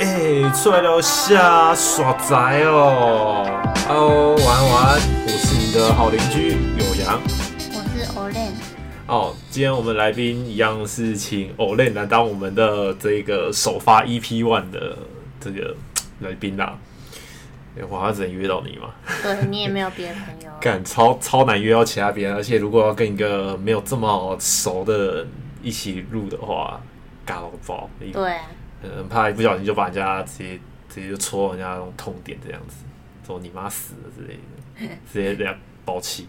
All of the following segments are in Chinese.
哎、欸，出来聊下耍宅哦。Hello，晚安晚安，我是你的好邻居有阳，我是 Olen。哦，今天我们来宾一样是请 Olen 来当我们的这个首发 EP One 的这个来宾啦。我还只能约到你嘛？对，你也没有别的朋友。干超超难约到其他别人，而且如果要跟一个没有这么熟的人一起录的话，尬到爆。对、啊，很怕一不小心就把人家直接直接就戳人家那种痛点这样子，说你妈死了之类的，直接这样爆气。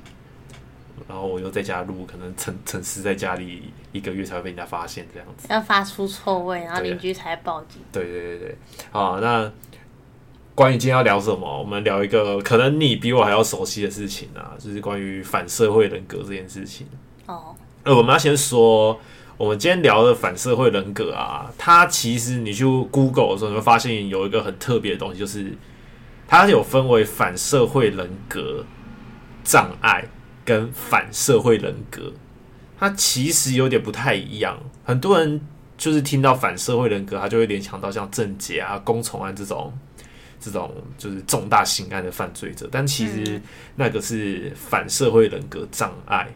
然后我又在家录，可能沉沉尸在家里一个月才会被人家发现这样子，要发出臭味，然后邻居才报警。对对对对，好，那。关于今天要聊什么，我们聊一个可能你比我还要熟悉的事情啊，就是关于反社会人格这件事情。哦，呃，我们要先说，我们今天聊的反社会人格啊，它其实你去 Google 的时候，你会发现有一个很特别的东西，就是它有分为反社会人格障碍跟反社会人格，它其实有点不太一样。很多人就是听到反社会人格，他就会联想到像郑捷啊、公虫案这种。这种就是重大刑案的犯罪者，但其实那个是反社会人格障碍，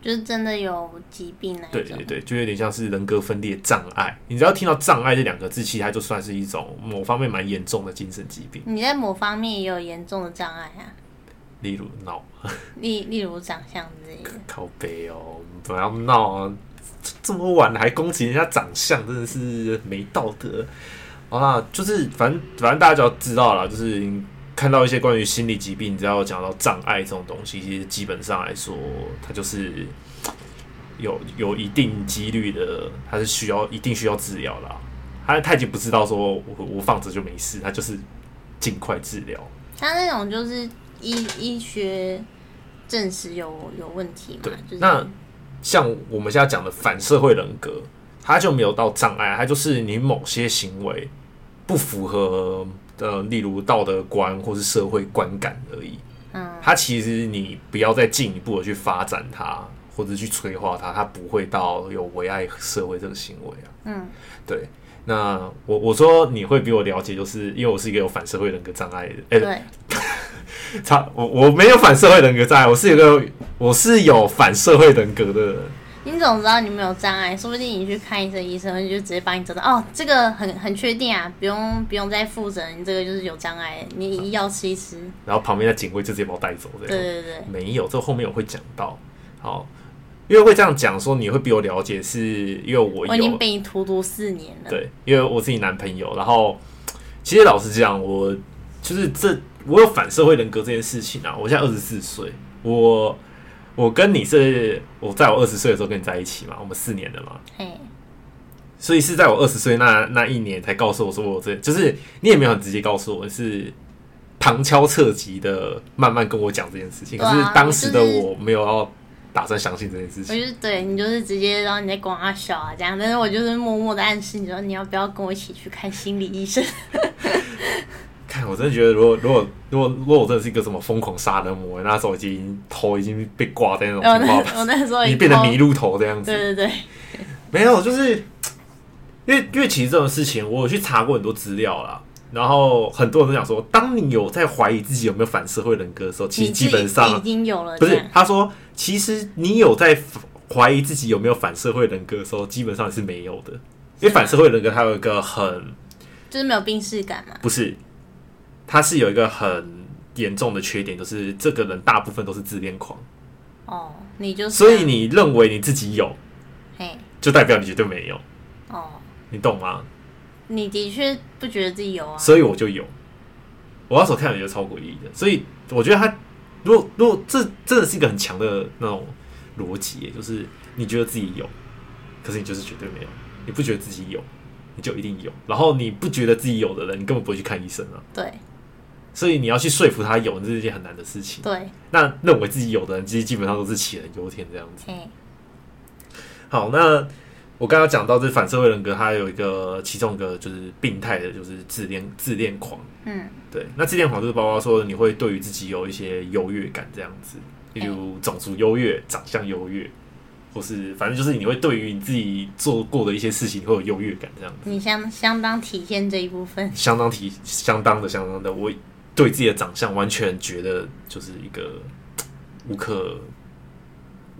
就是真的有疾病。对对对，就有点像是人格分裂障碍。你只要听到“障碍”这两个字，其实它就算是一种某方面蛮严重的精神疾病。你在某方面也有严重的障碍啊？例如闹，例 例如长相之类的。靠背哦，不要闹啊！这么晚还攻击人家长相，真的是没道德。好啦，就是反正反正大家就要知道了，就是看到一些关于心理疾病，只要讲到障碍这种东西，其实基本上来说，它就是有有一定几率的，它是需要一定需要治疗啦。他他已经不知道说我我放着就没事，他就是尽快治疗。他那种就是医医学证实有有问题嘛？对，就是、那像我们现在讲的反社会人格，他就没有到障碍，他就是你某些行为。不符合的，例如道德观或是社会观感而已。嗯，它其实你不要再进一步的去发展它，或者去催化它，它不会到有危害社会这个行为啊。嗯，对。那我我说你会比我了解，就是因为我是一个有反社会人格障碍的。哎，对。他我我没有反社会人格障碍，我是一个我是有反社会人格的人。你怎么知道你没有障碍？说不定你去看医生，医生就直接帮你诊断。哦，这个很很确定啊，不用不用再复诊，你这个就是有障碍，你药吃一吃。然后旁边的警卫就直接把我带走，这样。对对对，没有，这后面我会讲到。好，因为会这样讲说，你会比我了解，是因为我我已经被你荼毒四年了。对，因为我是你男朋友。然后，其实老实讲，我就是这我有反社会人格这件事情啊。我现在二十四岁，我。我跟你是，我在我二十岁的时候跟你在一起嘛，我们四年的嘛，哎，所以是在我二十岁那那一年才告诉我说我这，就是你也没有很直接告诉我，是旁敲侧击的慢慢跟我讲这件事情，可是当时的我没有要打算相信这件事情，我就是对你就是直接然后你在跟我笑啊这样，但是我就是默默的暗示你说你要不要跟我一起去看心理医生。看，我真的觉得，如果如果如果如果我真的是一个什么疯狂杀人魔，那时候已经头已经被挂在那种情况，我那时候你变得迷路头这样子。对对对，没有，就是因为因为其实这种事情，我有去查过很多资料啦。然后很多人都讲说，当你有在怀疑自己有没有反社会人格的时候，其实基本上已经有了。不是，他说，其实你有在怀疑自己有没有反社会人格的时候，基本上是没有的，因为反社会人格它有一个很就是没有病识感嘛，不是。他是有一个很严重的缺点，就是这个人大部分都是自恋狂。哦，你就是，所以你认为你自己有，嘿，就代表你绝对没有。哦，你懂吗？你的确不觉得自己有啊，所以我就有。我那时候看了觉得超诡异的，所以我觉得他如果如果这真的是一个很强的那种逻辑，就是你觉得自己有，可是你就是绝对没有，你不觉得自己有，你就一定有。然后你不觉得自己有的人，你根本不会去看医生啊。对。所以你要去说服他有，这是一件很难的事情。对，那认为自己有的人，其实基本上都是杞人忧天这样子。嗯。好，那我刚刚讲到这反社会人格，它有一个其中一个就是病态的，就是自恋自恋狂。嗯，对。那自恋狂就是包括说你会对于自己有一些优越感这样子，例如种族优越、长相优越，或是反正就是你会对于你自己做过的一些事情会有优越感，这样子。你相相当体现这一部分，相当体相当的相当的，我对自己的长相完全觉得就是一个无可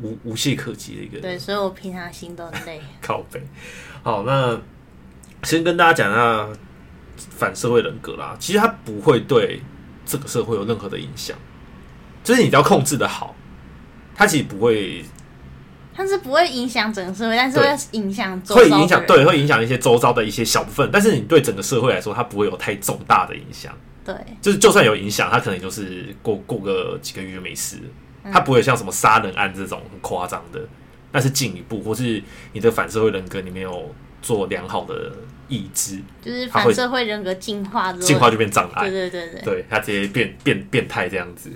无无懈可击的一个。对，所以我平常心都很累。靠背。好，那先跟大家讲一下反社会人格啦。其实他不会对这个社会有任何的影响，就是你只要控制的好，他其实不会。它是不会影响整个社会，但是会影响会影响对，会影响一些周遭的一些小部分。但是你对整个社会来说，它不会有太重大的影响。对，就是就算有影响，他可能就是过过个几个月就没事。他不会像什么杀人案这种很夸张的。那是进一步，或是你的反社会人格你没有做良好的抑制，就是反社会人格进化，进化就变障碍。对对对对，对，他直接变变变态这样子。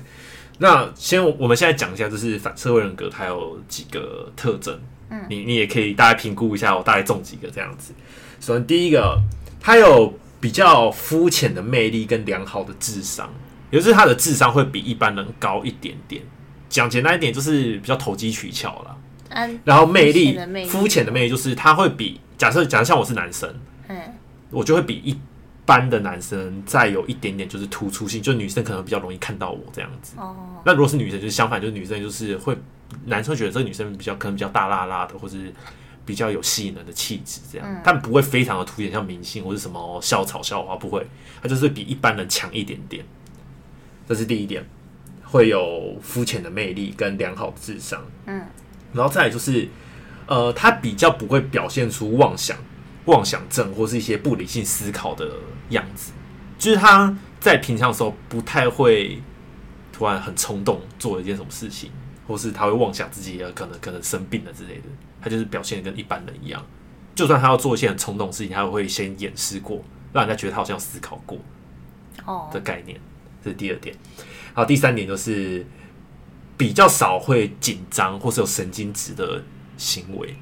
那先我们现在讲一下，就是反社会人格它有几个特征。嗯，你你也可以大概评估一下，我大概中几个这样子。首先第一个，它有比较肤浅的魅力跟良好的智商，也就是他的智商会比一般人高一点点。讲简单一点，就是比较投机取巧了。然后魅力，肤浅的魅力就是他会比假设假设像我是男生，嗯，我就会比一般的男生再有一点点就是突出性，就女生可能比较容易看到我这样子。哦，那如果是女生，就是相反，就是女生就是会男生觉得这个女生比较可能比较大辣辣的，或是比较有吸引人的气质这样，但不会非常的凸显，像明星或是什么校草校花不会，他就是比一般人强一点点。这是第一点，会有肤浅的魅力跟良好的智商。嗯。然后再来就是，呃，他比较不会表现出妄想、妄想症或是一些不理性思考的样子，就是他在平常的时候不太会突然很冲动做一件什么事情，或是他会妄想自己可能可能生病了之类的，他就是表现的跟一般人一样。就算他要做一些很冲动的事情，他会先掩饰过，让人家觉得他好像思考过哦的概念。这是第二点。好，第三点就是。比较少会紧张或是有神经质的行为，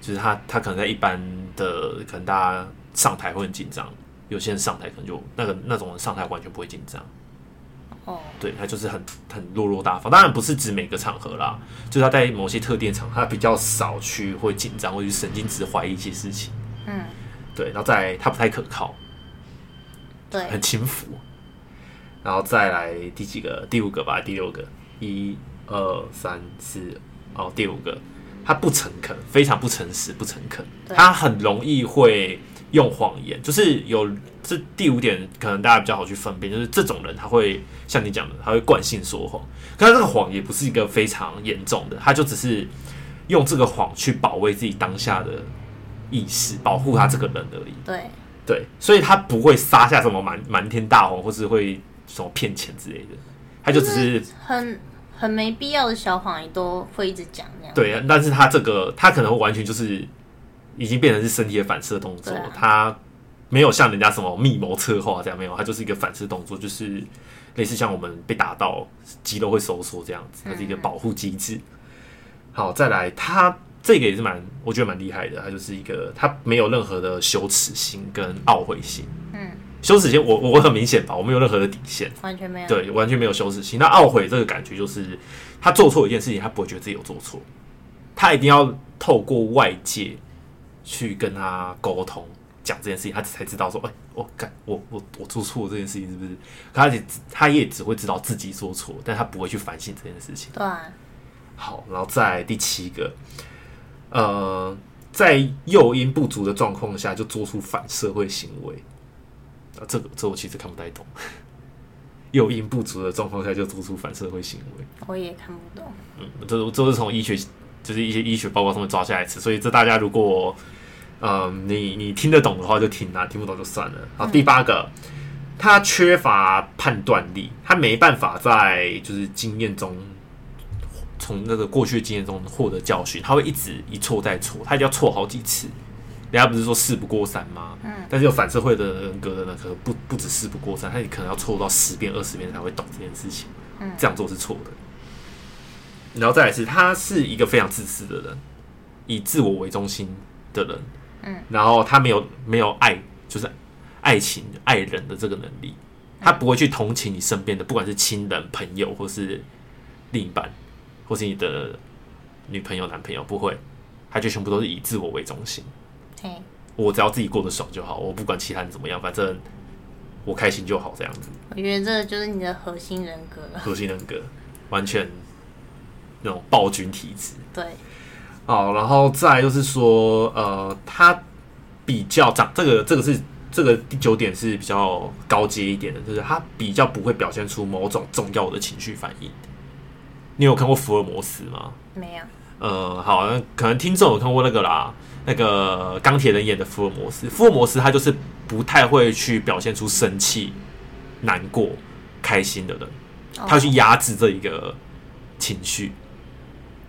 就是他他可能在一般的可能大家上台会很紧张，有些人上台可能就那个那种人上台完全不会紧张。哦，对，他就是很很落落大方。当然不是指每个场合啦，就是他在某些特定场合，他比较少去会紧张或者神经质怀疑一些事情。嗯，对，然后再来他不太可靠，对，很轻浮。然后再来第几个？第五个吧，第六个，一、二、三、四，哦，第五个，他不诚恳，非常不诚实，不诚恳，他很容易会用谎言，就是有这第五点，可能大家比较好去分辨，就是这种人他会像你讲的，他会惯性说谎，可是这个谎也不是一个非常严重的，他就只是用这个谎去保卫自己当下的意识，保护他这个人而已。对对，所以他不会撒下什么满满天大谎，或是会。什么骗钱之类的，他就只是很很没必要的小谎言都会一直讲那样。对，但是他这个他可能完全就是已经变成是身体的反射动作，啊、他没有像人家什么密谋策划这样，没有，他就是一个反射动作，就是类似像我们被打到肌肉会收缩这样子，它是一个保护机制。嗯、好，再来，他这个也是蛮我觉得蛮厉害的，他就是一个他没有任何的羞耻心跟懊悔心。嗯。羞耻心，我我很明显吧，我没有任何的底线，完全没有，对，完全没有羞耻心。那懊悔这个感觉，就是他做错一件事情，他不会觉得自己有做错，他一定要透过外界去跟他沟通，讲这件事情，他才知道说，哎、欸，我干，我我我做错这件事情是不是？他也他也只会知道自己做错，但他不会去反省这件事情。对、啊，好，然后再第七个，呃，在诱因不足的状况下就做出反社会行为。啊，这个这我其实看不太懂。诱因不足的状况下就做出反社会行为，我也看不懂。嗯，这这是从医学，就是一些医学报告上面抓下来吃，所以这大家如果，嗯，你你听得懂的话就听啊，听不懂就算了。好，第八个，他缺乏判断力，他没办法在就是经验中，从那个过去的经验中获得教训，他会一直一错再错，他一定要错好几次。人家不是说事不过三吗？嗯，但是有反社会的人格的呢，可能不不止事不过三，他也可能要错到十遍、二十遍才会懂这件事情。嗯，这样做是错的。然后再来是，他是一个非常自私的人，以自我为中心的人。嗯，然后他没有没有爱，就是爱情、爱人的这个能力，他不会去同情你身边的，不管是亲人、朋友，或是另一半，或是你的女朋友、男朋友，不会，他就全部都是以自我为中心。嘿，我只要自己过得爽就好，我不管其他人怎么样，反正我开心就好，这样子。我觉得这个就是你的核心人格，核心人格完全那种暴君体质。对，好，然后再就是说，呃，他比较长这个，这个是。这个第九点是比较高阶一点的，就是他比较不会表现出某种重要的情绪反应。你有看过福尔摩斯吗？没有。呃，好，那可能听众有看过那个啦，那个钢铁人演的福尔摩斯。福尔摩斯他就是不太会去表现出生气、难过、开心的人，他会去压制这一个情绪。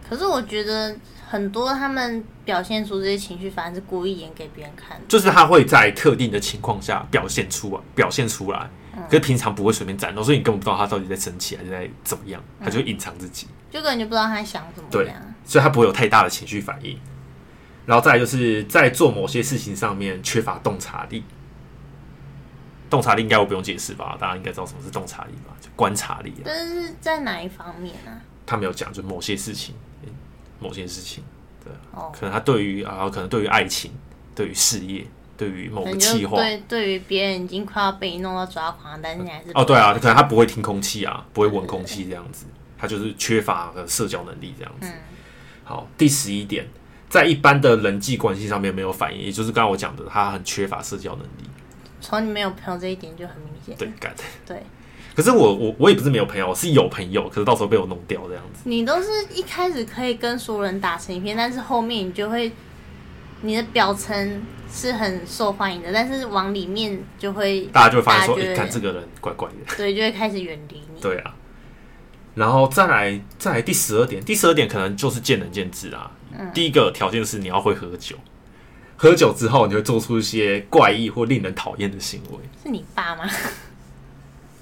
可是我觉得。很多他们表现出这些情绪，反而是故意演给别人看的。就是他会在特定的情况下表现出来，表现出来。嗯、可是平常不会随便展露，所以你根本不知道他到底在生气还是在怎么样，他就隐藏自己，嗯、就根本就不知道他想怎么样。对，所以他不会有太大的情绪反应。然后再来就是在做某些事情上面缺乏洞察力。洞察力应该我不用解释吧？大家应该知道什么是洞察力吧？就观察力。但是在哪一方面呢、啊？他没有讲，就某些事情。某件事情，对，哦、可能他对于啊，可能对于爱情，对于事业，对于某个计划，对，对于别人已经快要被你弄到抓狂，但是你还是哦，对啊，可能他不会听空气啊，不会闻空气这样子，他就是缺乏社交能力这样子。嗯、好，第十一点，在一般的人际关系上面没有反应，也就是刚刚我讲的，他很缺乏社交能力。从你没有朋友这一点就很明显，对，干。对。可是我我我也不是没有朋友，我是有朋友，可是到时候被我弄掉这样子。你都是一开始可以跟所有人打成一片，但是后面你就会，你的表层是很受欢迎的，但是往里面就会大家就会发现说，哎看这个人怪怪的，对，就会开始远离你。对啊，然后再来再来第十二点，第十二点可能就是见仁见智啦。嗯，第一个条件是你要会喝酒，喝酒之后你会做出一些怪异或令人讨厌的行为。是你爸吗？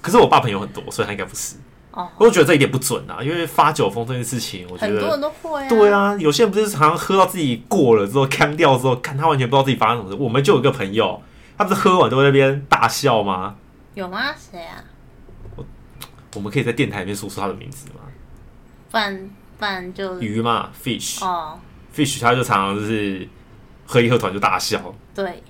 可是我爸朋友很多，所以他应该不是。哦，我觉得这一点不准啊，因为发酒疯这件事情，我觉得很多人都会啊。对啊，有些人不是常常喝到自己过了之后，干掉之后，看他完全不知道自己发生什么事。我们就有一个朋友，他不是喝完都在那边大笑吗？有吗？谁啊？我我们可以在电台里面说出他的名字吗？不然不然就鱼嘛，fish 哦，fish，他就常常就是喝一喝，突然就大笑。对。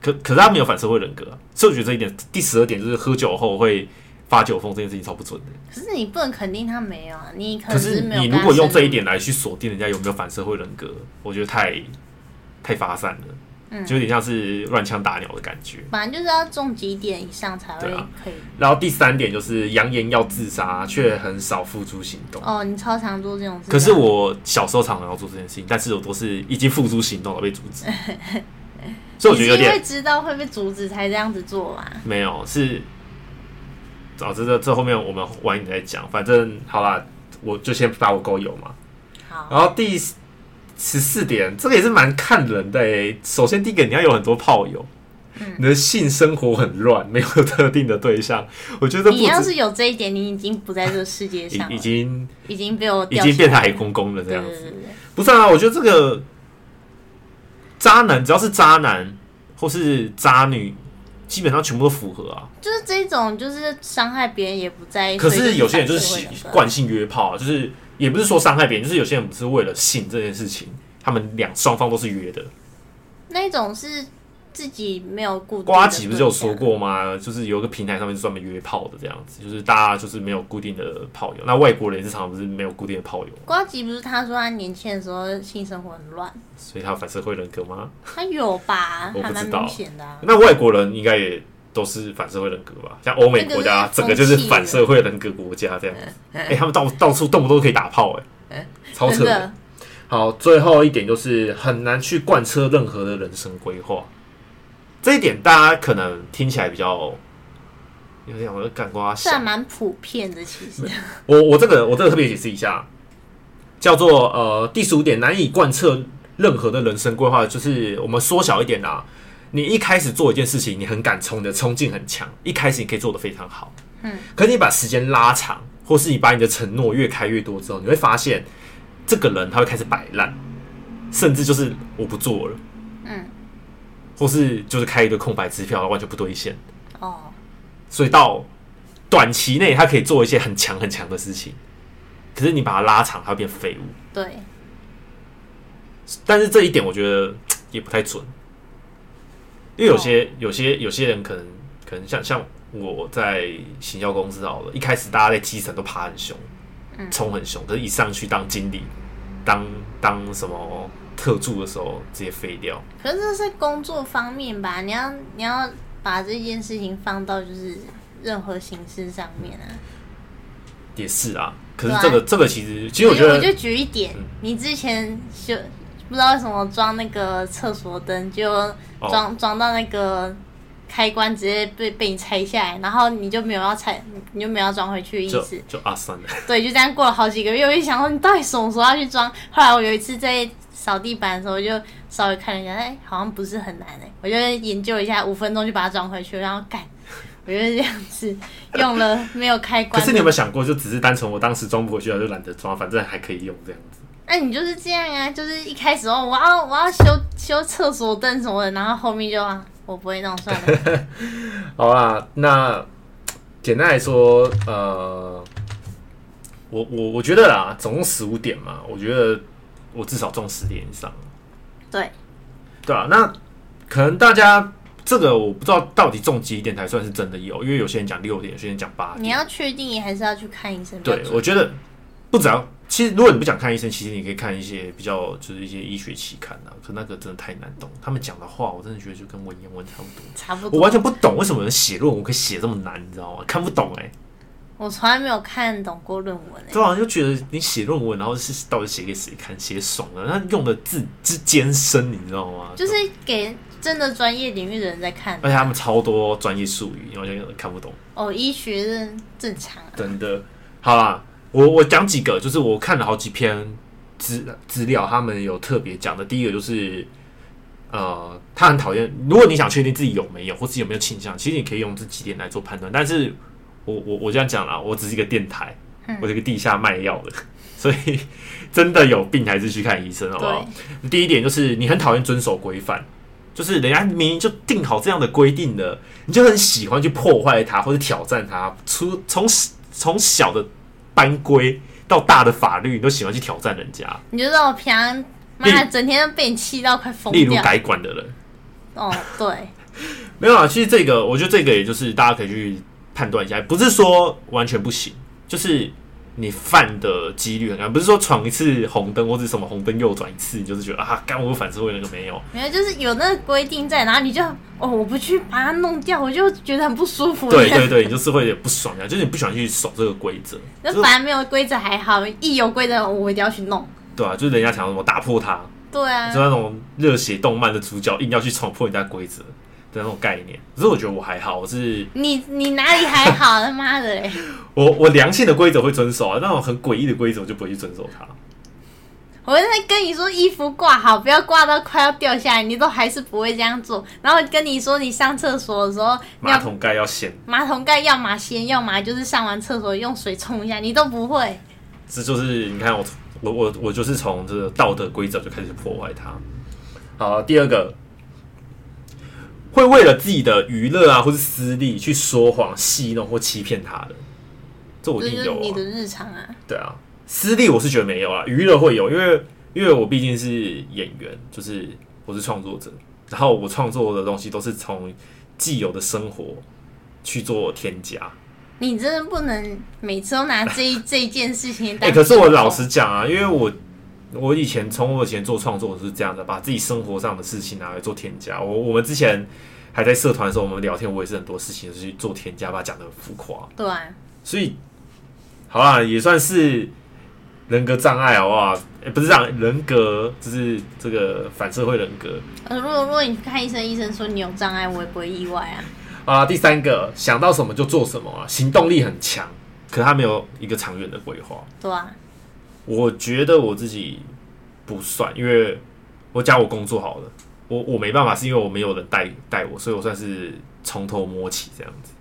可可是他没有反社会人格，所以我觉得这一点，第十二点就是喝酒后会发酒疯这件事情超不准的。可是你不能肯定他没有啊，你可，可是你如果用这一点来去锁定人家有没有反社会人格，我觉得太太发散了，嗯，就有点像是乱枪打鸟的感觉。反正就是要中几点以上才会可以。啊、然后第三点就是扬言要自杀，却很少付诸行动。哦，你超常做这种事。可是我小时候常常要做这件事情，但是我都是已经付诸行动了被阻止。所以我觉得有点会知道会被阻止才这样子做嘛？没有，是早知道这后面我们晚一点再讲。反正好啦，我就先把我狗友嘛。好。然后第十四点，这个也是蛮看人的诶。首先第一个，你要有很多炮友，嗯、你的性生活很乱，没有特定的对象。我觉得你要是有这一点，你已经不在这个世界上，已经已经被我已经变成海公公了这样子。不是啊，我觉得这个。渣男只要是渣男或是渣女，基本上全部都符合啊。就是这种，就是伤害别人也不在意。可是有些人就是惯性约炮啊，就是也不是说伤害别人，就是有些人不是为了性这件事情，他们两双方都是约的。那种是。自己没有固定。瓜吉不是有说过吗？就是有一个平台上面是专门约炮的这样子，就是大家就是没有固定的炮友。那外国人也是常常不是没有固定的炮友。瓜吉不是他说他年轻的时候性生活很乱，所以他有反社会人格吗？他有吧，我不知道。明显的啊。那外国人应该也都是反社会人格吧？像欧美国家，整个就是反社会人格国家这样子。哎、欸，他们到到处动不动可以打炮、欸，哎，超扯的。好，最后一点就是很难去贯彻任何的人生规划。这一点大家可能听起来比较有点我的感觉，算蛮普遍的。其实我我这个我这个特别解释一下，叫做呃第十五点，难以贯彻任何的人生规划，就是我们缩小一点啊。你一开始做一件事情，你很敢冲的，冲劲很强，一开始你可以做得非常好，嗯。可是你把时间拉长，或是你把你的承诺越开越多之后，你会发现这个人他会开始摆烂，甚至就是我不做了，嗯。或是就是开一个空白支票，完全不兑现。哦，所以到短期内，他可以做一些很强很强的事情，可是你把它拉长，它会变废物。对，但是这一点我觉得也不太准，因为有些、哦、有些有些人可能可能像像我在行销公司好了，一开始大家在基层都爬很凶，冲很凶，可是一上去当经理，当当什么特助的时候直接废掉。可是这是工作方面吧？你要你要把这件事情放到就是任何形式上面啊。也是啊，可是这个、啊、这个其实其实我觉得，我就举一点，嗯、你之前就不知道为什么装那个厕所灯，就装装、哦、到那个开关直接被被你拆下来，然后你就没有要拆，你就没有要装回去的意思，就，就啊算了。对，就这样过了好几个月，我就想说你到底什么时候要去装？后来我有一次在扫地板的时候，我就稍微看了一下，哎，好像不是很难哎，我就研究一下，五分钟就把它装回去，然后干。我觉得这样子用了没有开关。可是你有没有想过，就只是单纯我当时装不回去，就懒得装，反正还可以用这样子。那你就是这样啊，就是一开始哦，我要我要修修厕所灯什么的，然后后面就啊，我不会弄算了。好啦，那简单来说，呃，我我我觉得啦，总共十五点嘛，我觉得我至少中十点以上。对，对啊，那可能大家。这个我不知道到底中几点才算是真的有，因为有些人讲六点，有些人讲八点。你要确定还是要去看医生？对，我觉得不只要，其实如果你不想看医生，其实你可以看一些比较就是一些医学期刊啊。可那个真的太难懂，他们讲的话我真的觉得就跟文言文差不多。差不多。我完全不懂为什么人写论文可以写这么难，你知道吗？看不懂哎、欸。我从来没有看懂过论文哎、欸。对啊，就觉得你写论文，然后是到底写给谁看？写爽了，那用的字之艰深，你知道吗？就是给。真的专业领域的人在看，而且他们超多专业术语，完全看不懂。哦，医学是正常、啊。真的，好啦，我我讲几个，就是我看了好几篇资资料，他们有特别讲的。第一个就是，呃，他很讨厌。如果你想确定自己有没有，或是有没有倾向，其实你可以用这几点来做判断。但是我我我这样讲啦，我只是一个电台，嗯、我是一个地下卖药的，所以 真的有病还是去看医生，好不好？第一点就是你很讨厌遵守规范。就是人家明明就定好这样的规定的，你就很喜欢去破坏它或者挑战它。从从从小的班规到大的法律，你都喜欢去挑战人家。你就知道我平常妈整天都被你气到快疯掉。例如改管的人。哦，对。没有啊，其实这个我觉得这个也就是大家可以去判断一下，不是说完全不行，就是。你犯的几率很高，不是说闯一次红灯或者什么红灯右转一次，你就是觉得啊，干我反社会那个没有，没有，就是有那个规定在，然后你就哦，我不去把它弄掉，我就觉得很不舒服。对对对，你就是会有点不爽呀，就是你不喜欢去守这个规则。那反而没有规则还好，一有规则我一定要去弄。对啊，就是人家想要什么打破它。对啊，就那种热血动漫的主角硬要去闯破人家规则。的那种概念，可是我觉得我还好，我是你你哪里还好？他妈的嘞！我我良性的规则会遵守啊，那种很诡异的规则我就不会去遵守它。我在跟你说衣服挂好，不要挂到快要掉下来，你都还是不会这样做。然后跟你说你上厕所的时候，马桶盖要掀，马桶盖要么掀，要么就是上完厕所用水冲一下，你都不会。这就是你看我我我我就是从这个道德规则就开始破坏它。好，第二个。会为了自己的娱乐啊，或是私利去说谎、戏弄或欺骗他的，这我一定有啊。你的日常啊，对啊，私利我是觉得没有啊，娱乐会有，因为因为我毕竟是演员，就是我是创作者，然后我创作的东西都是从既有的生活去做添加。你真的不能每次都拿这一 这一件事情当。哎，可是我老实讲啊，因为我。我以前从我以前做创作是这样的，把自己生活上的事情拿来做添加。我我们之前还在社团的时候，我们聊天，我也是很多事情是去做添加，把它讲的很浮夸。对，所以好啦，也算是人格障碍，好不好？欸、不是这样，人格就是这个反社会人格。呃，如果如果你看医生，医生说你有障碍，我也不会意外啊。啊，第三个想到什么就做什么啊，行动力很强，可他没有一个长远的规划。对啊。我觉得我自己不算，因为我讲我工作好了，我我没办法，是因为我没有人带带我，所以我算是从头摸起这样子，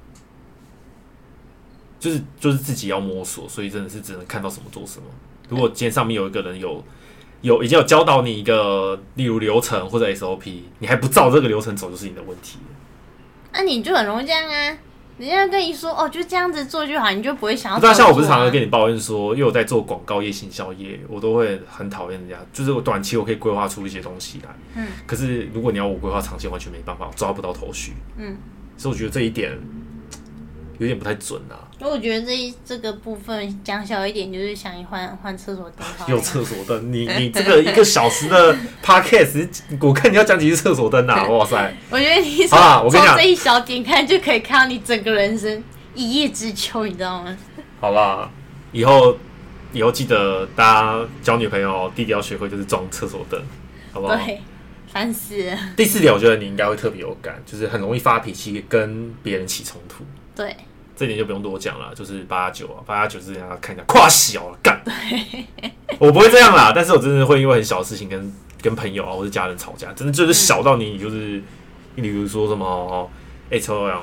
就是就是自己要摸索，所以真的是只能看到什么做什么。如果今天上面有一个人有有已经有教导你一个，例如流程或者 SOP，你还不照这个流程走，就是你的问题。那、你就很容易这样啊，人家跟你说哦，就这样子做就好，你就不会想要、啊。对啊，像我不是常常跟你抱怨说，因为我在做广告业、行销业，我都会很讨厌人家。就是我短期我可以规划出一些东西来，嗯，可是如果你要我规划长期，完全没办法，抓不到头绪，嗯，所以我觉得这一点有点不太准啊。因为我觉得这一这个部分讲小一点，就是想换换厕所灯。有厕所灯，你你这个 一个小时的 podcast，我看你要讲几次厕所灯啊！哇塞！我觉得你从从这一小点看就可以看到你整个人生一叶知秋，你知道吗？好啦，以后以后记得大家交女朋友，弟弟要学会就是装厕所灯，好不好？对，烦死了。第四点，我觉得你应该会特别有感，就是很容易发脾气，跟别人起冲突。对。这点就不用多讲了，就是八加九啊，八加九是人家看一下夸小了干。我不会这样啦，但是我真的会因为很小的事情跟跟朋友啊或者家人吵架，真的就是小到你就是，你比如说什么，哎，臭羊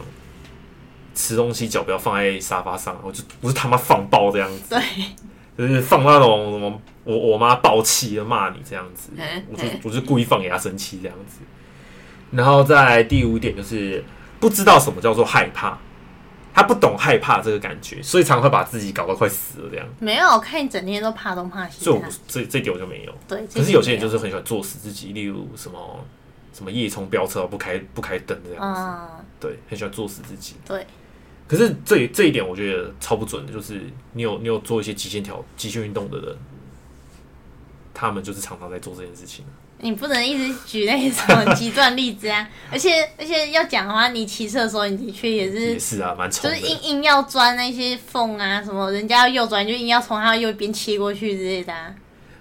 吃东西脚不要放在沙发上，我就不是他妈放爆这样子，对，就是放那种什么，我我妈爆气的骂你这样子，我就我就故意放给她生气这样子。然后在第五点就是不知道什么叫做害怕。他不懂害怕这个感觉，所以常会把自己搞到快死了这样。没有，我看你整天都怕东怕西。所以我这这点我就没有。对，可是有些人就是很喜欢作死自己，例如什么什么夜冲飙车不开不开灯这样子。嗯。对，很喜欢作死自己。对。可是这这一点我觉得超不准的，就是你有你有做一些极限条极限运动的人，他们就是常常在做这件事情。你不能一直举那种极端例子啊！而且而且要讲的话，你骑车的时候，你的确也是也是啊，蛮丑的，就是硬硬要钻那些缝啊，什么人家要右转，就硬要从他右边切过去之类的啊。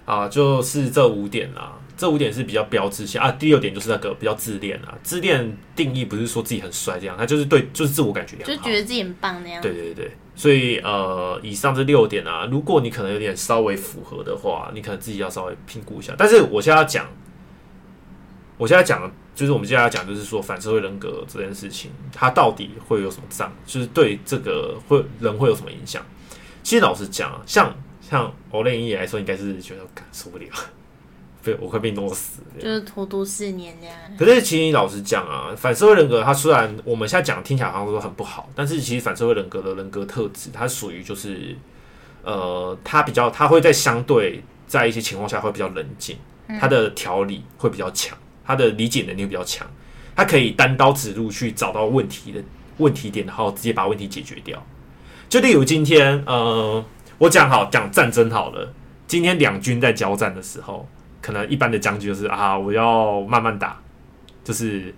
啊，就是这五点啦，这五点是比较标志性啊。第六点就是那个比较自恋啊，自恋定义不是说自己很帅这样，他就是对，就是自我感觉良好，就觉得自己很棒那样。对对对，所以呃，以上这六点啊，如果你可能有点稍微符合的话，你可能自己要稍微评估一下。但是我现在要讲。我现在讲的，就是我们接下来讲，就是说反社会人格这件事情，它到底会有什么障？就是对这个会人会有什么影响？其实老实讲，像像欧雷伊来说，应该是觉得感受不了，对我快被弄死，就是荼毒四年这样。可是其实老实讲啊，反社会人格它虽然我们现在讲听起来好像说很不好，但是其实反社会人格的人格特质，它属于就是呃，它比较，它会在相对在一些情况下会比较冷静，它的条理会比较强。他的理解能力比较强，他可以单刀直入去找到问题的问题点，然后直接把问题解决掉。就例如今天，呃，我讲好讲战争好了，今天两军在交战的时候，可能一般的将军就是啊，我要慢慢打，就是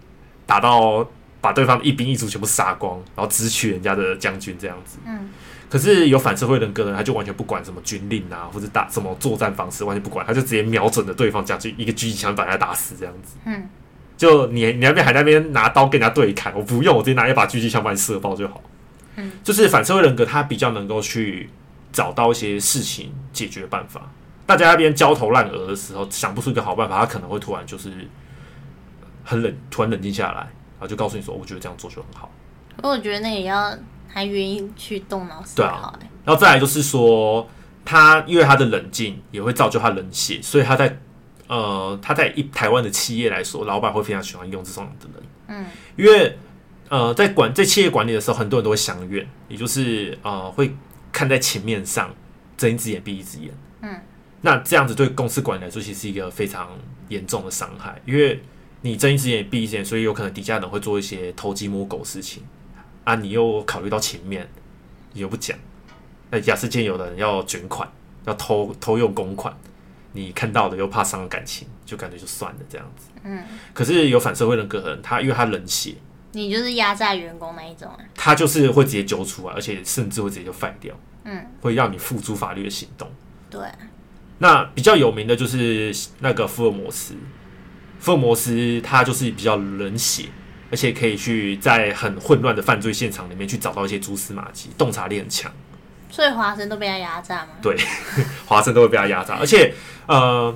打到把对方的一兵一卒全部杀光，然后直取人家的将军这样子。嗯。可是有反社会人格的人，他就完全不管什么军令啊，或者打什么作战方式，完全不管，他就直接瞄准着对方，将军一个狙击枪把他打死这样子。嗯，就你你那边还在那边拿刀跟人家对砍，我不用，我直接拿一把狙击枪把你射爆就好。嗯，就是反社会人格，他比较能够去找到一些事情解决办法。大家那边焦头烂额的时候，想不出一个好办法，他可能会突然就是很冷，突然冷静下来，然后就告诉你说：“我觉得这样做就很好。”我觉得那也要。还愿意去动脑思考。对啊，然后再来就是说，他因为他的冷静也会造就他冷血，所以他在呃他在一台湾的企业来说，老板会非常喜欢用这种的人。嗯，因为呃在管在企业管理的时候，很多人都会相怨，也就是呃会看在情面上睁一只眼闭一只眼。嗯，那这样子对公司管理来说，其实是一个非常严重的伤害，因为你睁一只眼闭一只眼，所以有可能底下人会做一些偷鸡摸狗事情。啊！你又考虑到情面，你又不讲。那假设今天有的人要卷款，要偷偷用公款，你看到的又怕伤了感情，就感觉就算了这样子。嗯。可是有反社会人格的人，他因为他冷血，你就是压榨员工那一种啊。他就是会直接揪出来，而且甚至会直接就 fire 掉。嗯。会让你付诸法律的行动。对。那比较有名的就是那个福尔摩斯，福尔摩斯他就是比较冷血。而且可以去在很混乱的犯罪现场里面去找到一些蛛丝马迹，洞察力很强。所以华生都被他压榨吗？对，华生都会被他压榨。而且，呃，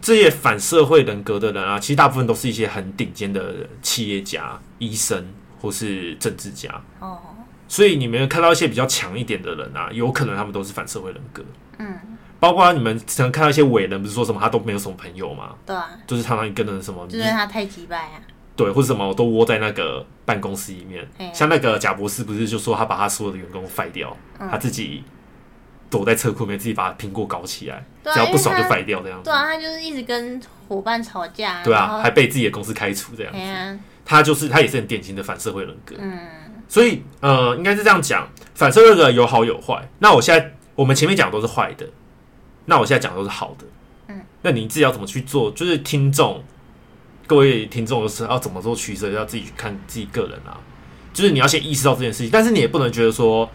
这些反社会人格的人啊，其实大部分都是一些很顶尖的企业家、医生或是政治家。哦。所以你们看到一些比较强一点的人啊，有可能他们都是反社会人格。嗯。包括你们常看到一些伟人，不是说什么他都没有什么朋友吗？对啊。就是常常一个人什么，就是他太击败啊。对，或者什么都窝在那个办公室里面。像那个贾博士不是就说他把他所有的员工 fire 掉，嗯、他自己躲在车库里面自己把苹果搞起来，啊、只要不爽就 fire 掉这样子。对啊，他就是一直跟伙伴吵架。对啊，还被自己的公司开除这样子。啊、他就是他也是很典型的反社会人格。嗯，所以呃，应该是这样讲，反社会人格有好有坏。那我现在我们前面讲的都是坏的，那我现在讲的都是好的。嗯，那你自己要怎么去做？就是听众。各位听众就是要怎么做取舍，要自己去看自己个人啊。就是你要先意识到这件事情，但是你也不能觉得说，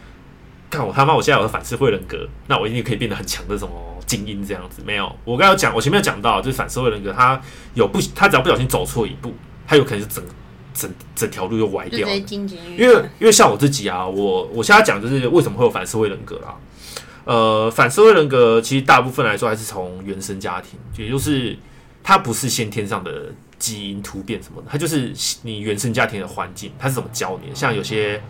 看我他妈我现在有个反社会人格，那我一定可以变得很强的什么精英这样子。没有，我刚刚讲，我前面有讲到，就是反社会人格，他有不，他只要不小心走错一步，他有可能是整整整条路又歪掉。因为因为像我自己啊，我我现在讲就是为什么会有反社会人格啊？呃，反社会人格其实大部分来说还是从原生家庭，也就是他不是先天上的。基因突变什么的，他就是你原生家庭的环境，他是怎么教你的？像有些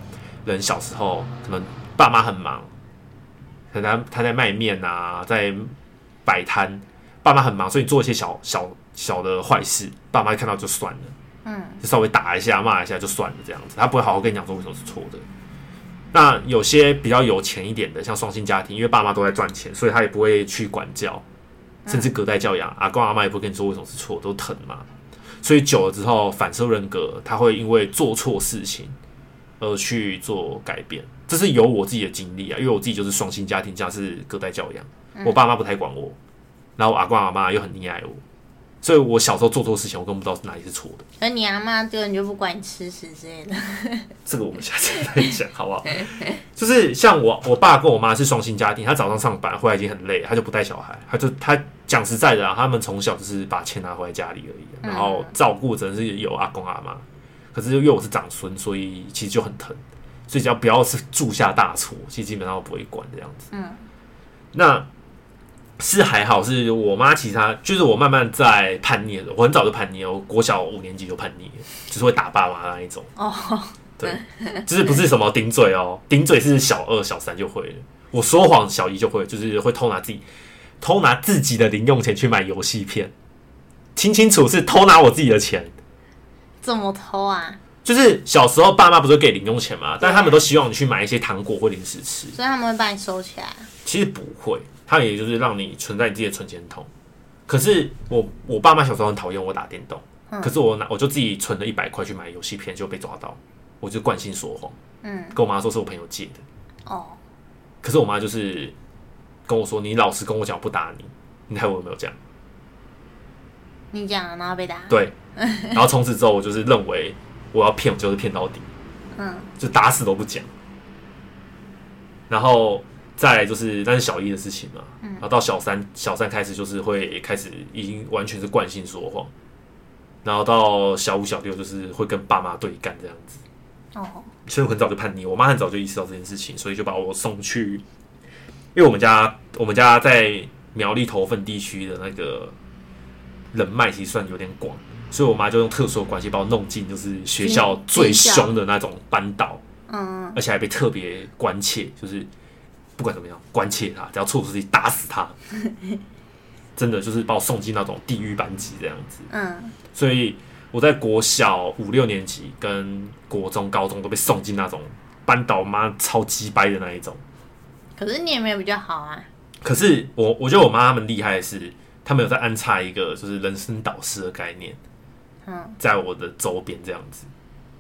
人小时候可能爸妈很忙，可能他在卖面啊，在摆摊，爸妈很忙，所以你做一些小小小的坏事，爸妈一看到就算了，嗯，就稍微打一下骂一下就算了这样子，他不会好好跟你讲说为什么是错的。那有些比较有钱一点的，像双薪家庭，因为爸妈都在赚钱，所以他也不会去管教，甚至隔代教养，阿公阿妈也不会跟你说为什么是错，都疼嘛。所以久了之后，反射人格他会因为做错事情而去做改变，这是有我自己的经历啊。因为我自己就是双亲家庭，家是隔代教养，我爸妈不太管我，然后我阿公阿妈又很溺爱我。所以我小时候做错事情，我根本不知道哪里是错的。而你阿妈这个人就不管你吃屎之类的。这个我们下次再讲，好不好？就是像我，我爸跟我妈是双薪家庭，他早上上班回来已经很累，他就不带小孩，他就他讲实在的啊，他们从小就是把钱拿回来家里而已，然后照顾真的是有阿公阿妈。可是因为我是长孙，所以其实就很疼，所以只要不要是铸下大错，其实基本上都不会管这样子。嗯，那。是还好，是我妈，其实她就是我慢慢在叛逆的，我很早就叛逆了，我国小五年级就叛逆，就是会打爸妈那一种。哦，对，就是不是什么顶嘴哦，顶嘴是小二、小三就会了。我说谎小一就会，就是会偷拿自己偷拿自己的零用钱去买游戏片，清清楚是偷拿我自己的钱。怎么偷啊？就是小时候爸妈不是给零用钱嘛，但他们都希望你去买一些糖果或零食吃，所以他们会把你收起来。其实不会。他也就是让你存在你自己的存钱筒，可是我我爸妈小时候很讨厌我打电动，嗯、可是我拿我就自己存了一百块去买游戏片，就被抓到，我就惯性说谎，嗯，跟我妈说是我朋友借的，哦，可是我妈就是跟我说，你老实跟我讲，我不打你，你看我有没有这样？你讲，然后被打，对，然后从此之后我就是认为我要骗，我就是骗到底，嗯，就打死都不讲，然后。再来就是，那是小一的事情嘛，然后到小三，小三开始就是会开始已经完全是惯性说谎，然后到小五、小六就是会跟爸妈对干这样子。哦，所以我很早就叛逆，我妈很早就意识到这件事情，所以就把我送去，因为我们家我们家在苗栗头份地区的那个人脉其实算有点广，所以我妈就用特殊的关系把我弄进就是学校最凶的那种班导，嗯，而且还被特别关切，就是。不管怎么样，关切他，只要错事情打死他，真的就是把我送进那种地狱班级这样子。嗯，所以我在国小五六年级跟国中、高中都被送进那种班导妈超鸡掰的那一种。可是你也没有比较好啊。可是我我觉得我妈他们厉害的是，他们有在安插一个就是人生导师的概念，嗯，在我的周边这样子，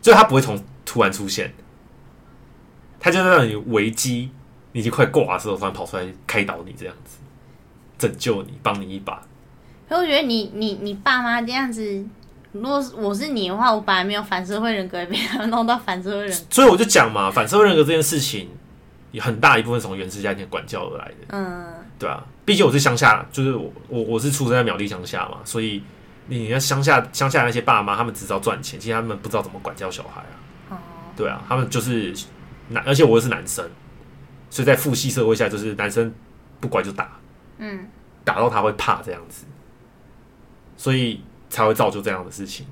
所以他不会从突然出现，他就在让你危机。你已经快挂的时候，突然跑出来开导你，这样子拯救你，帮你一把。可我觉得你你你爸妈这样子，如果我是你的话，我本来没有反社会人格，被他们弄到反社会人格。所以我就讲嘛，反社会人格这件事情，有很大一部分从原生家庭管教而来的。嗯，对啊，毕竟我是乡下，就是我我我是出生在苗栗乡下嘛，所以你要乡下乡下那些爸妈，他们只知道赚钱，其实他们不知道怎么管教小孩啊。哦，对啊，他们就是男，而且我又是男生。所以在父系社会下，就是男生不乖就打，嗯，打到他会怕这样子，所以才会造就这样的事情。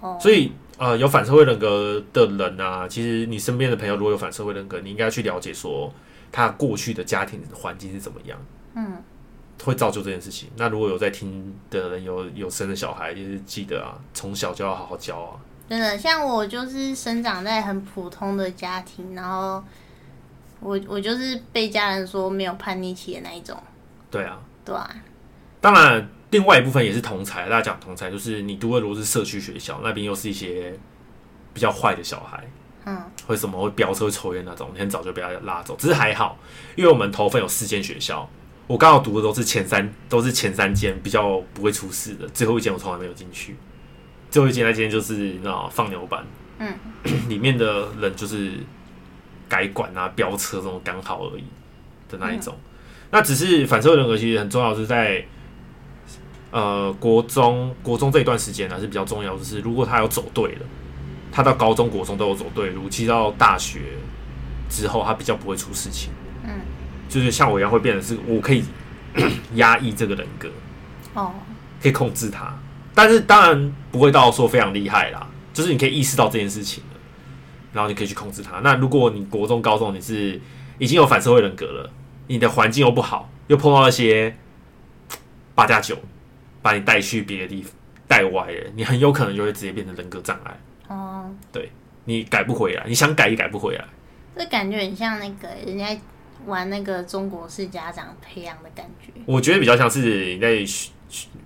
哦，所以呃，有反社会人格的人啊，其实你身边的朋友如果有反社会人格，你应该去了解说他过去的家庭环境是怎么样，嗯，会造就这件事情。那如果有在听的人有有生的小孩，就是记得啊，从小就要好好教啊。真的，像我就是生长在很普通的家庭，然后我我就是被家人说没有叛逆期的那一种。对啊，对啊。当然，另外一部分也是同才，大家讲同才，就是你读的如果是社区学校，那边又是一些比较坏的小孩，嗯，会什么会飙车、抽烟那种，你很早就被他拉走。只是还好，因为我们头份有四间学校，我刚好读的都是前三，都是前三间比较不会出事的，最后一间我从来没有进去。最后一间那间就是那放牛班，嗯，里面的人就是改管啊、飙车这种刚好而已的那一种。嗯、那只是反社会人格其实很重要，是在呃国中国中这一段时间还是比较重要。就是如果他有走对了，他到高中国中都有走对，路，其实到大学之后，他比较不会出事情。嗯，就是像我一样会变得是我可以压抑这个人格，哦，可以控制他。但是当然不会到说非常厉害啦，就是你可以意识到这件事情了，然后你可以去控制它。那如果你国中、高中你是已经有反社会人格了，你的环境又不好，又碰到一些八加九把你带去别的地方带歪了，你很有可能就会直接变成人格障碍。哦，对，你改不回来，你想改也改不回来。这感觉很像那个人家玩那个中国式家长培养的感觉。我觉得比较像是你在。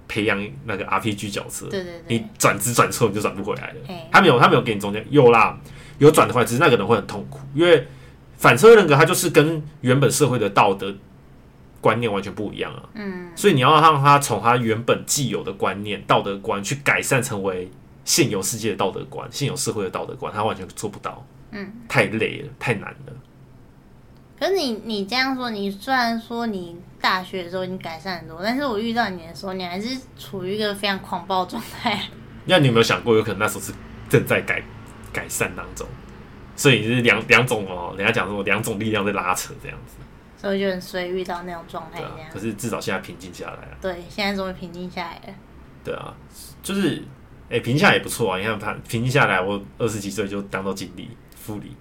培养那个 RPG 角色，对对对，你转职转错你就转不回来了。他没有，他没有给你中间又啦，有转的话，只是那个人会很痛苦，因为反社会人格他就是跟原本社会的道德观念完全不一样啊。嗯，所以你要让他从他原本既有的观念、道德观去改善成为现有世界的道德观、现有社会的道德观，他完全做不到。嗯，太累了，太难了。可是你你这样说，你虽然说你大学的时候已经改善很多，但是我遇到你的时候，你还是处于一个非常狂暴状态。那你有没有想过，有可能那时候是正在改改善当中，所以是两两种哦，人家讲说两种力量在拉扯这样子，所以就很随遇到那种状态这样。可是至少现在平静下来了。对，现在终于平静下来了。对啊，就是哎、欸，平静下来也不错啊。你看，他平静下来，我二十几岁就当到经理、副理，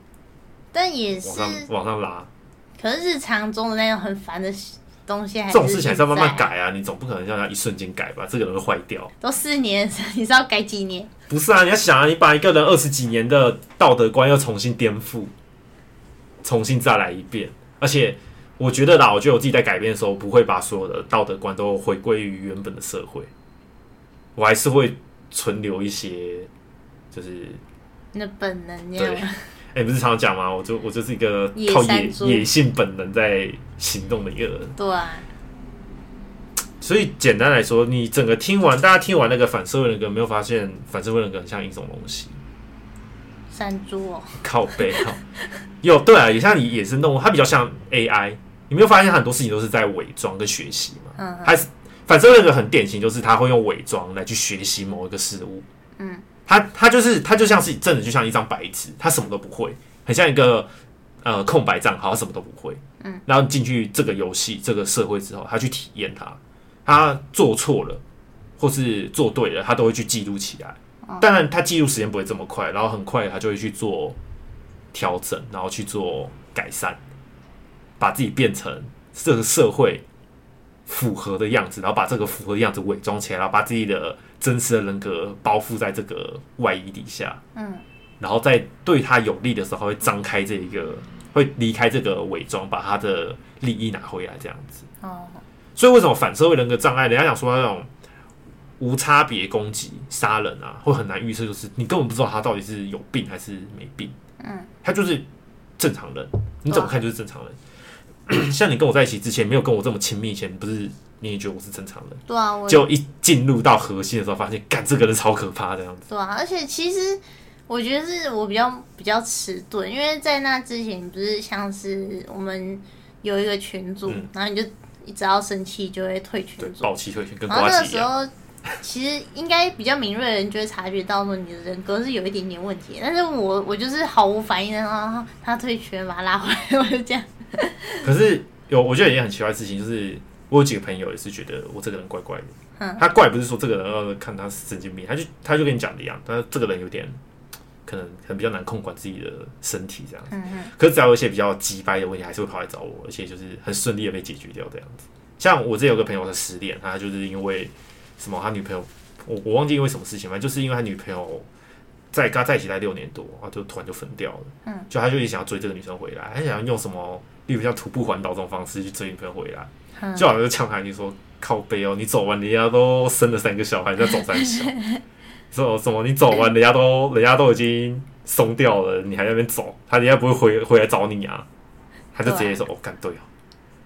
但也是往上往上拉。可是日常中的那种很烦的东西还是，这种事情还是要慢慢改啊！你总不可能让他一瞬间改吧？这个人会坏掉。都四年，你是要改几年？不是啊，你要想啊，你把一个人二十几年的道德观要重新颠覆，重新再来一遍。而且我觉得啦，我觉得我自己在改变的时候，不会把所有的道德观都回归于原本的社会，我还是会存留一些，就是那本能这样。对哎、欸，不是常常讲吗？我就我就是一个靠野野性本能在行动的一个人。对啊。所以简单来说，你整个听完，大家听完那个反社会人格，没有发现反社会人格很像一种东西？山猪哦。靠背哦。有对啊，也像你野生动物，它比较像 AI。你没有发现很多事情都是在伪装跟学习吗？嗯。还是反社会人格很典型，就是他会用伪装来去学习某一个事物。嗯。他他就是他就像是真的就像一张白纸，他什么都不会，很像一个呃空白账号，他什么都不会。嗯，然后进去这个游戏这个社会之后，他去体验它，他做错了或是做对了，他都会去记录起来。当然，他记录时间不会这么快，然后很快他就会去做调整，然后去做改善，把自己变成这个社会符合的样子，然后把这个符合的样子伪装起来，然后把自己的。真实的人格包覆在这个外衣底下，嗯，然后在对他有利的时候会张开这一个，会离开这个伪装，把他的利益拿回来，这样子。哦，所以为什么反社会人格障碍？人家讲说那种无差别攻击、杀人啊，会很难预测，就是你根本不知道他到底是有病还是没病。嗯，他就是正常人，你怎么看就是正常人。像你跟我在一起之前，没有跟我这么亲密以前，不是？你也觉得我是正常人？对啊，我就一进入到核心的时候，发现，干这个人超可怕的样子。对啊，而且其实我觉得是我比较比较迟钝，因为在那之前，不是像是我们有一个群组，嗯、然后你就只要生气就会退群组，暴气退群，跟然后那个时候，其实应该比较敏锐的人就会察觉到说你的人格是有一点点问题，但是我我就是毫无反应的，然后他退群，把他拉回来，我就这样。可是有，我觉得一件很奇怪的事情就是。我有几个朋友也是觉得我这个人怪怪的，嗯、他怪不是说这个人要看他是神经病，他就他就跟你讲的一样，他这个人有点可能很比较难控管自己的身体这样子。嗯嗯、可是只要有一些比较急掰的问题，还是会跑来找我，而且就是很顺利的被解决掉这样子。像我这有个朋友他失恋，他就是因为什么，他女朋友我我忘记因为什么事情，反正就是因为他女朋友在跟他在一起待六年多，然后就突然就分掉了。嗯，就他就也想要追这个女生回来，他想要用什么，例如像徒步环岛这种方式去追女朋友回来，嗯、就好像就呛他你说靠背哦，你走完人家都生了三个小孩，在走三小，说什么你走完人家都人家都已经松掉了，你还在那边走，他人家不会回回来找你啊？他就直接说哦，干对哦，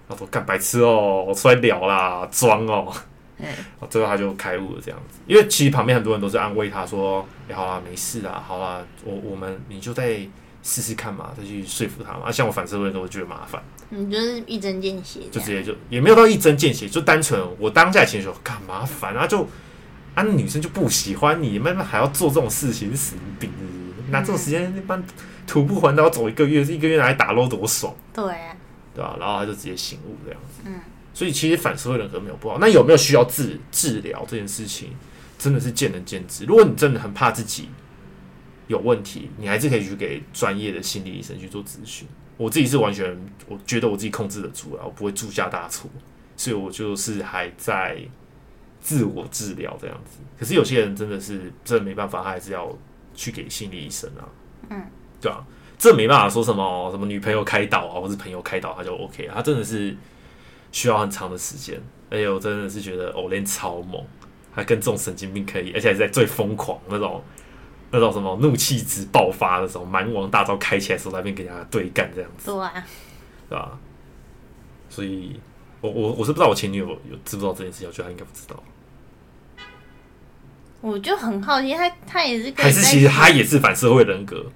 他说干白痴哦，我出来聊啦，装哦。嗯，最后他就开悟了，这样子。因为其实旁边很多人都是安慰他说：“哎、欸，好啦，没事啦，好啦，我我们你就再试试看嘛，再去说服他嘛。”啊，像我反社会都会觉得麻烦，你就是一针见血，就直接就也没有到一针见血，就单纯我当下情绪干嘛烦啊，就啊，女生就不喜欢你，慢慢还要做这种事情，死病，拿这种时间一般徒步环岛走一个月，一个月拿来打捞多爽，对啊，对吧？然后他就直接醒悟这样子，嗯。所以其实反社会人格没有不好，那有没有需要治治疗这件事情，真的是见仁见智。如果你真的很怕自己有问题，你还是可以去给专业的心理医生去做咨询。我自己是完全，我觉得我自己控制得住啊，我不会铸下大错，所以我就是还在自我治疗这样子。可是有些人真的是真的没办法，他还是要去给心理医生啊。嗯，对啊，这没办法说什么什么女朋友开导啊，或是朋友开导他就 OK 啊，他真的是。需要很长的时间，而且我真的是觉得偶练超猛，还跟这种神经病可以，而且还在最疯狂那种那种什么怒气值爆发的时候，蛮王大招开起来的时候，在那边跟人家对干这样子，对啊，对吧？所以我我我是不知道我前女友有知不知道这件事情，我觉得她应该不知道。我就很好奇，她她也是还是其实她也是反社会人格。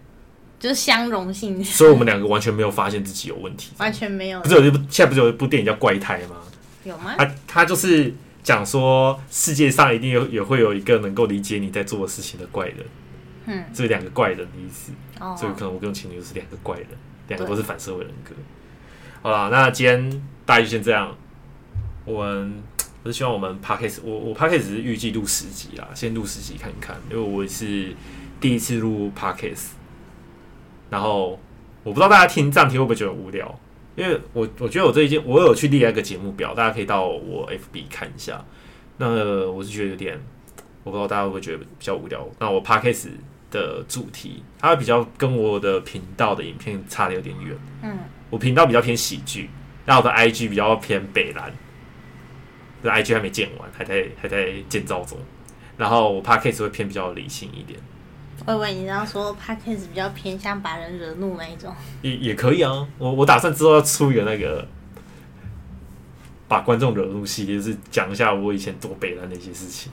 就是相容性，所以我们两个完全没有发现自己有问题，完全没有。不是有一部现在不是有一部电影叫《怪胎》吗？有吗？他他就是讲说世界上一定有也会有一个能够理解你在做的事情的怪人，嗯，这两个怪人的意思。哦，所以可能我跟我前女友是两个怪人，两个都是反社会人格。好了，那今天大家就先这样。我们 我是希望我们 Podcast，我我 Podcast 只是预计录十集啦，先录十集看看，因为我是第一次录 Podcast。然后我不知道大家听这样听会不会觉得无聊，因为我我觉得我这一件我有去列一个节目表，大家可以到我 FB 看一下。那我是觉得有点，我不知道大家会不会觉得比较无聊。那我 Podcast 的主题，它比较跟我的频道的影片差的有点远。嗯，我频道比较偏喜剧，然后我的 IG 比较偏北蓝，这 IG 还没建完，还在还在建造中。然后我 Podcast 会偏比较理性一点。我以为你这样说，Podcast 比较偏向把人惹怒那一种，也也可以啊。我我打算之后要出一个那个把观众惹怒系列，就是讲一下我以前多北蓝的一些事情。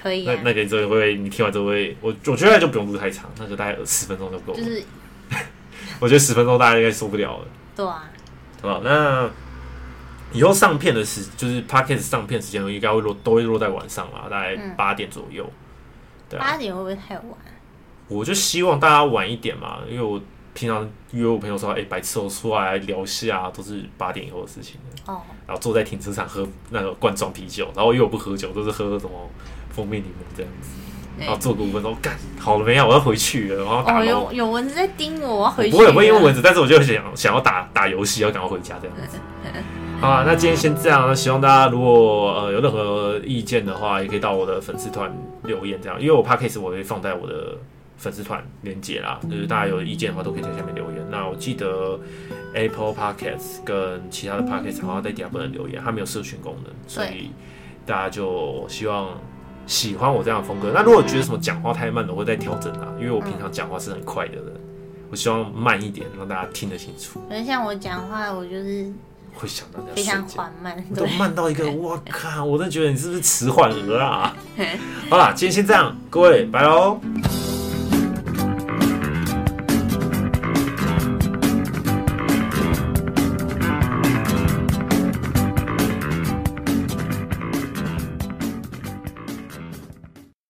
可以、啊，那那个之后会你听完之后会，我我觉得就不用录太长，那就大概十分钟就够了。就是，我觉得十分钟大家应该受不了了。对啊，好吧，那以后上片的时，就是 Podcast 上片时间应该会落都会落在晚上啦，大概八点左右。八点会不会太晚？我就希望大家晚一点嘛，因为我平常约我朋友说，哎、欸，白痴，我出来聊戏啊都是八点以后的事情。哦。然后坐在停车场喝那个罐装啤酒，然后因为我不喝酒，都是喝什么蜂蜜柠檬这样子。然后做个五分钟，干好了没有？我要回去了。然后打、哦、有有蚊子在叮我，我要回去。不会不会因为蚊子，但是我就想想要打打游戏，要赶快回家这样子。好啊，那今天先这样。那希望大家如果呃有任何意见的话，也可以到我的粉丝团留言这样，因为我 Podcast 我会放在我的。粉丝团连接啦，就是大家有意见的话都可以在下面留言。那我记得 Apple Podcast 跟其他的 Podcast 好像在底下不能留言，它没有社群功能，所以大家就希望喜欢我这样的风格。那如果觉得什么讲话太慢的，我会再调整啊，因为我平常讲话是很快的人，我希望慢一点，让大家听得清楚。可是像我讲话，我就是。会想到非常缓慢，都慢到一个，我靠！我都觉得你是不是迟缓儿啊？好啦，今天先这样，各位，拜喽。